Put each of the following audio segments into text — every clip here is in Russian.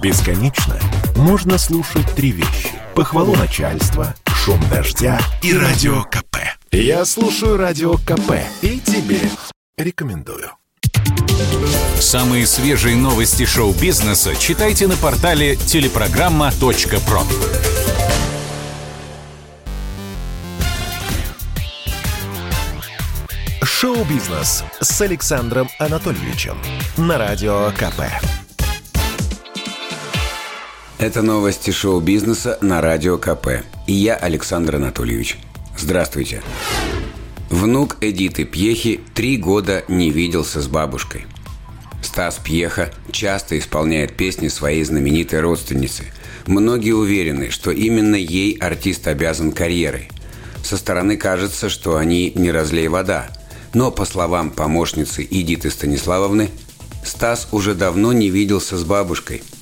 Бесконечно можно слушать три вещи. Похвалу начальства, шум дождя и радио КП. Я слушаю радио КП и тебе рекомендую. Самые свежие новости шоу-бизнеса читайте на портале телепрограмма.про. Шоу-бизнес с Александром Анатольевичем на радио КП. Это новости шоу-бизнеса на Радио КП. И я, Александр Анатольевич. Здравствуйте. Внук Эдиты Пьехи три года не виделся с бабушкой. Стас Пьеха часто исполняет песни своей знаменитой родственницы. Многие уверены, что именно ей артист обязан карьерой. Со стороны кажется, что они не разлей вода. Но, по словам помощницы Эдиты Станиславовны, Стас уже давно не виделся с бабушкой –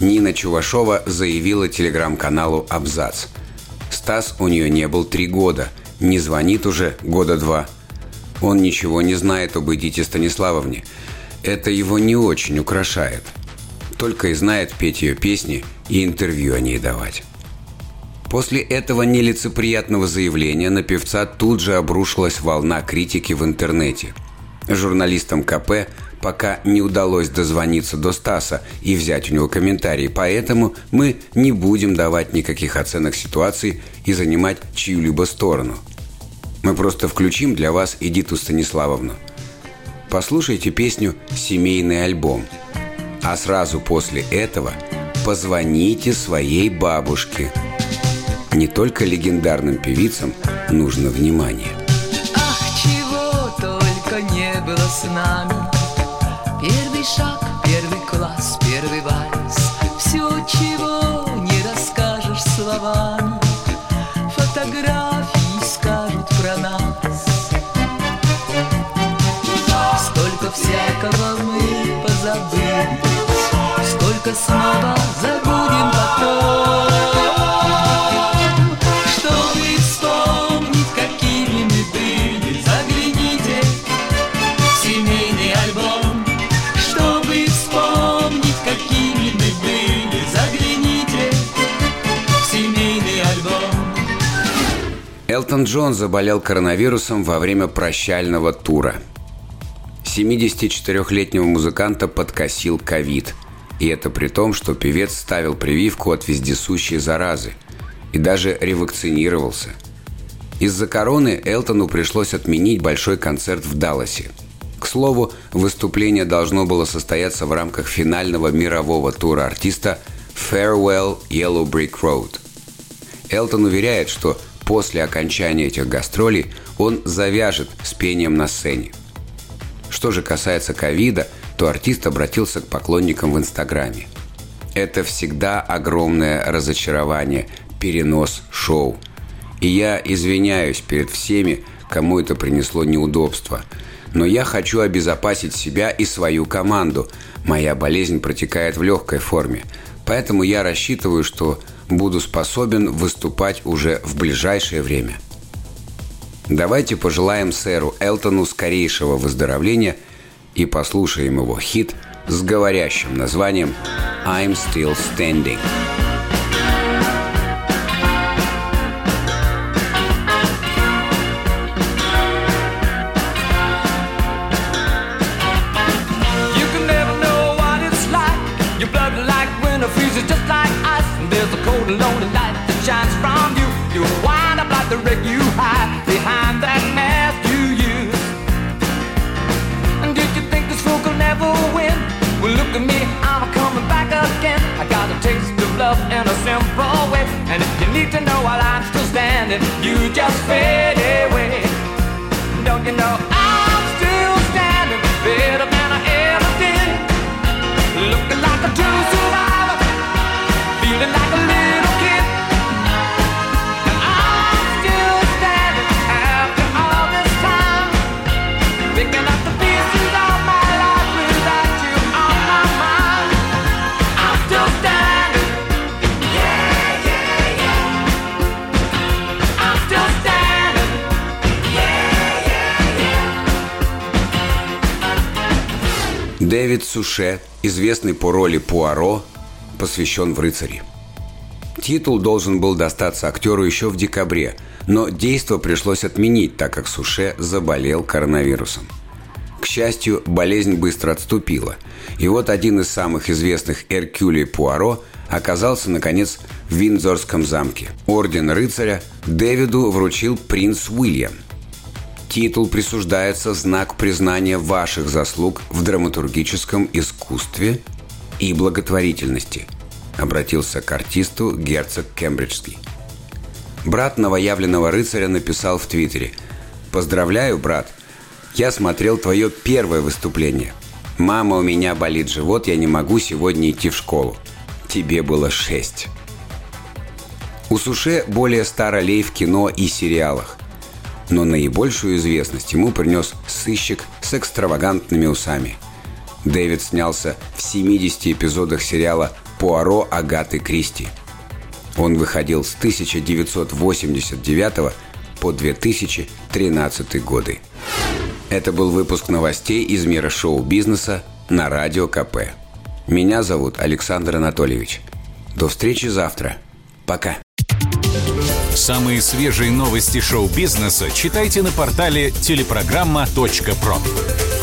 Нина Чувашова заявила телеграм-каналу «Абзац». Стас у нее не был три года, не звонит уже года два. Он ничего не знает об Эдите Станиславовне. Это его не очень украшает. Только и знает петь ее песни и интервью о ней давать. После этого нелицеприятного заявления на певца тут же обрушилась волна критики в интернете. Журналистам КП пока не удалось дозвониться до Стаса и взять у него комментарии, поэтому мы не будем давать никаких оценок ситуации и занимать чью-либо сторону. Мы просто включим для вас Эдиту Станиславовну. Послушайте песню «Семейный альбом», а сразу после этого позвоните своей бабушке. Не только легендарным певицам нужно внимание. Ах, чего только не было с нами Первый шаг, первый класс, первый вальс. Все, чего не расскажешь словами. Фотографии скажут про нас. Столько всякого мы позабыли. Сколько снова забудем потом Элтон Джон заболел коронавирусом во время прощального тура. 74-летнего музыканта подкосил ковид. И это при том, что певец ставил прививку от вездесущей заразы и даже ревакцинировался. Из-за короны Элтону пришлось отменить большой концерт в Далласе. К слову, выступление должно было состояться в рамках финального мирового тура артиста Farewell Yellow Brick Road. Элтон уверяет, что после окончания этих гастролей он завяжет с пением на сцене. Что же касается ковида, то артист обратился к поклонникам в Инстаграме. Это всегда огромное разочарование, перенос шоу. И я извиняюсь перед всеми, кому это принесло неудобства. Но я хочу обезопасить себя и свою команду. Моя болезнь протекает в легкой форме. Поэтому я рассчитываю, что буду способен выступать уже в ближайшее время. Давайте пожелаем сэру Элтону скорейшего выздоровления и послушаем его хит с говорящим названием «I'm Still Standing». And lonely light that shines from you. You wind up like the wreck you hide behind that mask you use. And did you think this fool could never win? Well, look at me, I'm coming back again. I got a taste of love in a simple way. And if you need to know while I'm still standing, you just fade Дэвид Суше, известный по роли Пуаро, посвящен в рыцари. Титул должен был достаться актеру еще в декабре, но действо пришлось отменить, так как Суше заболел коронавирусом. К счастью, болезнь быстро отступила. И вот один из самых известных Эркюлей Пуаро оказался, наконец, в Виндзорском замке. Орден рыцаря Дэвиду вручил принц Уильям. Титул присуждается знак признания ваших заслуг в драматургическом искусстве и благотворительности – обратился к артисту герцог Кембриджский. Брат новоявленного рыцаря написал в Твиттере «Поздравляю, брат! Я смотрел твое первое выступление. Мама, у меня болит живот, я не могу сегодня идти в школу. Тебе было шесть». У Суше более ста ролей в кино и сериалах. Но наибольшую известность ему принес сыщик с экстравагантными усами. Дэвид снялся в 70 эпизодах сериала Пуаро Агаты Кристи. Он выходил с 1989 по 2013 годы. Это был выпуск новостей из мира шоу-бизнеса на Радио КП. Меня зовут Александр Анатольевич. До встречи завтра. Пока. Самые свежие новости шоу-бизнеса читайте на портале телепрограмма.про.